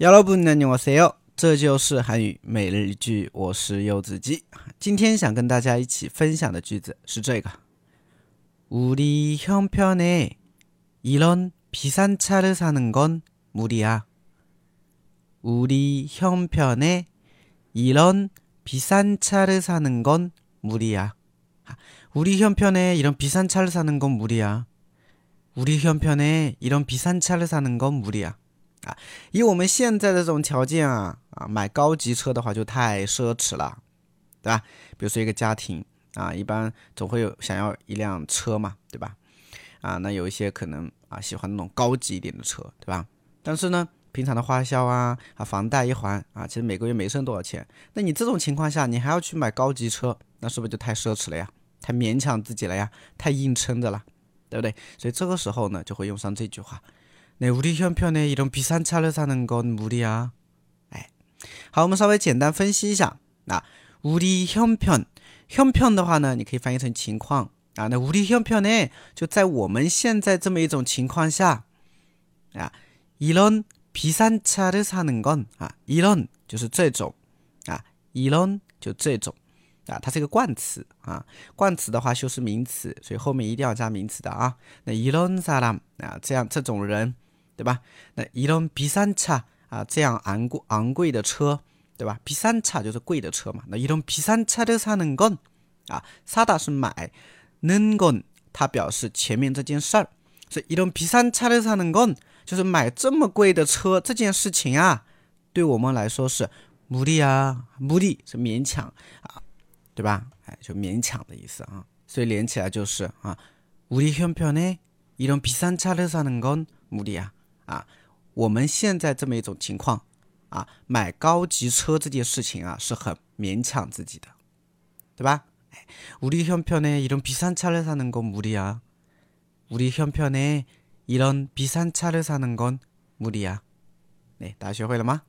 여러분 안녕하세요. 这就是韩语每日一句我是柚子鸡今天想跟大家一起分享的句子是这个 우리 형편에 이런 비싼 차를 사는 건 무리야. 우리 형편에 이런 비싼 차를 사는 건 무리야. 우리 형편에 이런 비싼 차를 사는 건 무리야. 우리 형편에 이런 비싼 차를 사는 건 무리야. 啊，以我们现在的这种条件啊啊，买高级车的话就太奢侈了，对吧？比如说一个家庭啊，一般总会有想要一辆车嘛，对吧？啊，那有一些可能啊喜欢那种高级一点的车，对吧？但是呢，平常的花销啊啊，房贷一还啊，其实每个月没剩多少钱。那你这种情况下，你还要去买高级车，那是不是就太奢侈了呀？太勉强自己了呀？太硬撑着了，对不对？所以这个时候呢，就会用上这句话。 那우리형편에이런비싼차를사는건무리 야。 哎，好，我们稍微简单分析一下。那우리형 편， 형편的话呢，你可以翻译成情况啊。那우리형편呢，就在我们现在这么一种情况下啊，이런비싼차를사는 건， 啊，이런就是这种啊，이런就这种啊，它是一个冠词啊。冠词的话修饰名词，所以后面一定要加名词的啊。那이런사람啊，这样这种人。 对吧？那이런비싼차啊，这样昂贵昂贵的车，对吧？비싼차就是贵的车嘛。那이런비싼차를사는 건， 啊，사다是买，는 건， 它表示前面这件事儿。所以이런비싼차를사는 건， 就是买这么贵的车这件事情啊，对我们来说是무리啊，무리是勉强啊，对吧？哎，就勉强的意思啊。所以连起来就是啊，우리형편에이런비싼차를사는건무리 야。 啊，我们现在这么一种情况啊，买高级车这件事情啊，是很勉强自己的，对吧？우리형편에이런비싼차를사는건무리 야。 우리형편에이런비싼차를사는건무리 야。 哎，大家学会了吗？